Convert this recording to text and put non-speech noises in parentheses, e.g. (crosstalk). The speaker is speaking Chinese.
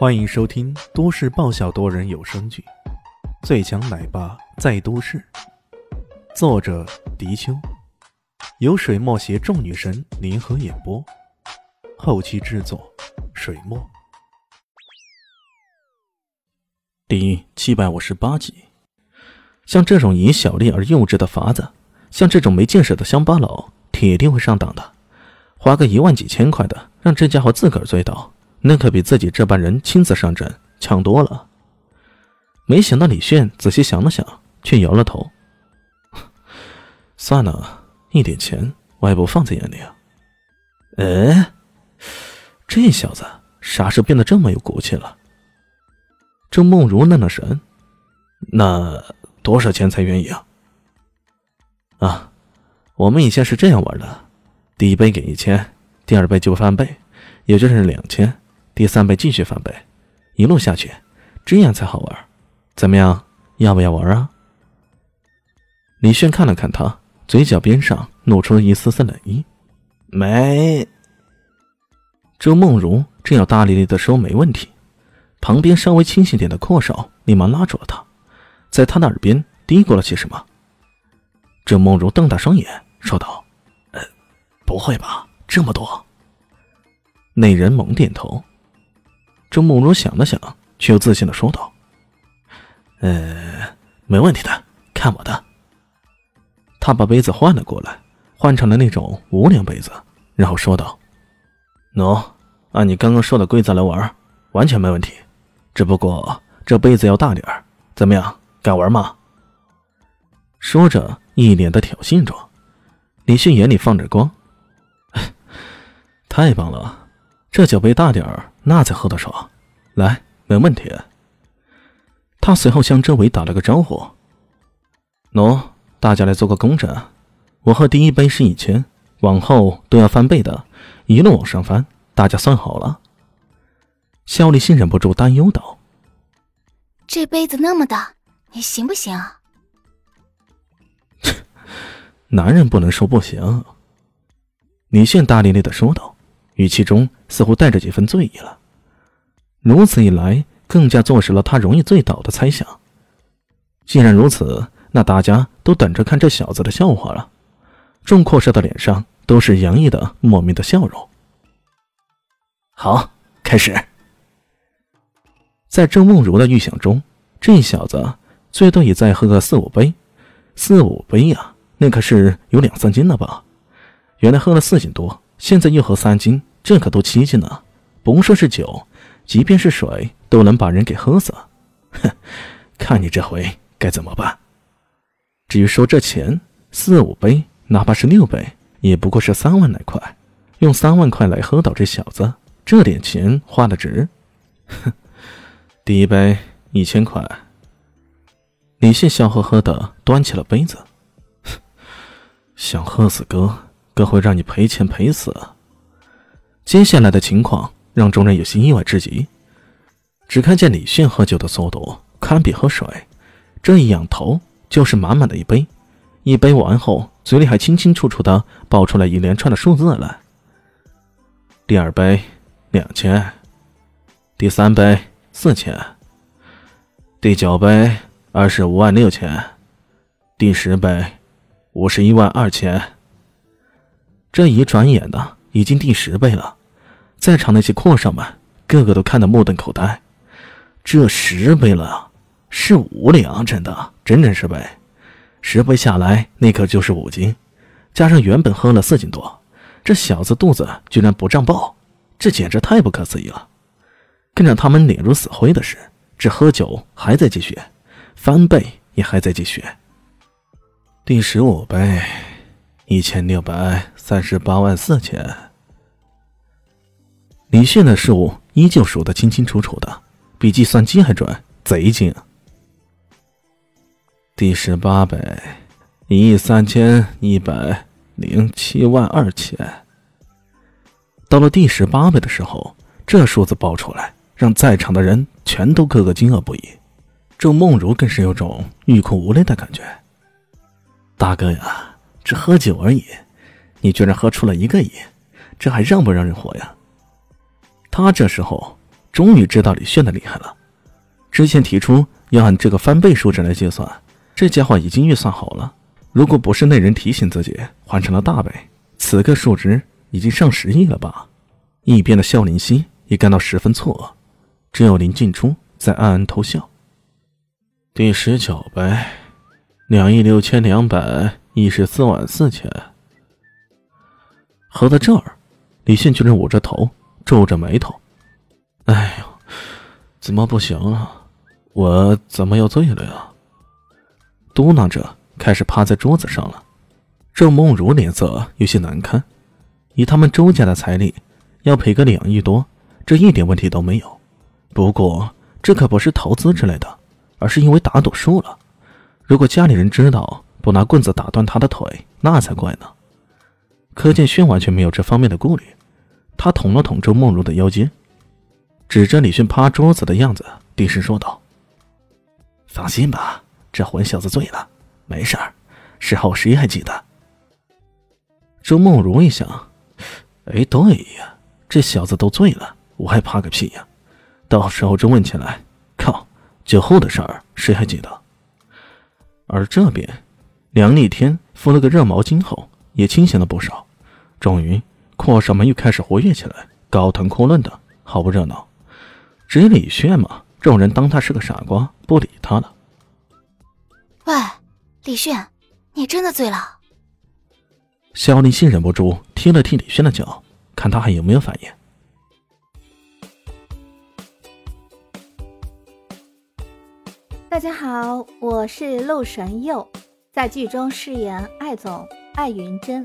欢迎收听都市爆笑多人有声剧《最强奶爸在都市》，作者：迪秋，由水墨携众女神联合演播，后期制作：水墨。第七百五十八集，像这种以小利而幼稚的法子，像这种没见识的乡巴佬，铁定会上当的。花个一万几千块的，让这家伙自个儿醉倒。那可比自己这般人亲自上阵强多了。没想到李炫仔细想了想，却摇了头：“算了，一点钱我也不放在眼里啊。”哎，这小子啥时候变得这么有骨气了？这梦如愣了神：“那多少钱才愿意啊？”啊，我们以前是这样玩的：第一杯给一千，第二杯就翻倍，也就是两千。第三倍继续翻倍，一路下去，这样才好玩。怎么样，要不要玩啊？李炫看了看他，嘴角边上露出了一丝丝冷意。没。周梦如正要大咧咧的说没问题，旁边稍微清醒点的阔少立马拉住了他，在他的耳边嘀咕了些什么。周梦如瞪大双眼说道：“呃，不会吧，这么多？”那人猛点头。周梦如想了想，却又自信的说道：“呃，没问题的，看我的。”他把杯子换了过来，换成了那种无量杯子，然后说道：“喏，按你刚刚说的规则来玩，完全没问题。只不过这杯子要大点儿，怎么样？敢玩吗？”说着，一脸的挑衅状。李迅眼里放着光：“ (laughs) 太棒了，这酒杯大点儿。”那才喝得爽，来，没问题。他随后向周围打了个招呼：“喏，大家来做个公证，我喝第一杯是一千，往后都要翻倍的，一路往上翻，大家算好了。”肖立新忍不住担忧道：“这杯子那么大，你行不行？” (laughs) 男人不能说不行。”李炫大咧咧的说道。语气中似乎带着几分醉意了。如此一来，更加坐实了他容易醉倒的猜想。既然如此，那大家都等着看这小子的笑话了。众阔少的脸上都是洋溢的莫名的笑容。好，开始。在郑梦如的预想中，这小子最多也再喝个四五杯。四五杯呀，那可是有两三斤了吧？原来喝了四斤多，现在又喝三斤。这可都七斤了，甭说是酒，即便是水都能把人给喝死。哼，看你这回该怎么办？至于说这钱，四五杯，哪怕是六杯，也不过是三万来块。用三万块来喝倒这小子，这点钱花的值。哼，第一杯一千块。李信笑呵呵的端起了杯子，想喝死哥，哥会让你赔钱赔死。接下来的情况让众人有些意外至极。只看见李迅喝酒的速度堪比喝水，这一仰头就是满满的一杯，一杯完后，嘴里还清清楚楚的爆出来一连串的数字来。第二杯两千，第三杯四千，第九杯二十五万六千，第十杯五十一万二千。这一转眼呢。已经第十倍了，在场那些阔少们个个都看得目瞪口呆。这十倍了，是五两，真的，整整十倍。十倍下来，那可就是五斤，加上原本喝了四斤多，这小子肚子居然不胀爆，这简直太不可思议了。更让他们脸如死灰的是，这喝酒还在继续，翻倍也还在继续。第十五杯。一千六百三十八万四千，李炫的数依旧数得清清楚楚的，比计算机还准，贼精。第十八杯，一亿三千一百零七万二千。到了第十八杯的时候，这数字报出来，让在场的人全都个个惊愕不已。这梦如更是有种欲哭无泪的感觉。大哥呀！只喝酒而已，你居然喝出了一个亿，这还让不让人活呀？他这时候终于知道李炫的厉害了。之前提出要按这个翻倍数值来计算，这家伙已经预算好了。如果不是那人提醒自己换成了大倍，此刻数值已经上十亿了吧？一边的肖林熙也感到十分错愕，只有林静初在暗暗偷笑。第十九杯，两亿六千两百一十四万四千。合到这儿，李迅居然捂着头，皱着眉头：“哎呦，怎么不行啊？我怎么又醉了呀？”嘟囔着。开始趴在桌子上了，郑梦如脸色有些难看。以他们周家的财力，要赔个两亿多，这一点问题都没有。不过这可不是投资之类的，而是因为打赌输了。如果家里人知道，不拿棍子打断他的腿，那才怪呢。柯建轩完全没有这方面的顾虑，他捅了捅周梦茹的腰间，指着李迅趴桌子的样子，低声说道：“放心吧，这混小子醉了。”没事儿，事后谁还记得？周梦茹一想，哎，对呀，这小子都醉了，我还怕个屁呀！到时候真问起来，靠，酒后的事儿谁还记得？而这边，梁立天敷了个热毛巾后，也清醒了不少。终于，阔少们又开始活跃起来，高谈阔论的，好不热闹。至于李炫嘛，众人当他是个傻瓜，不理他了。喂。李炫，你真的醉了？肖立新忍不住踢了踢李炫的脚，看他还有没有反应。大家好，我是陆神佑，在剧中饰演艾总艾云珍。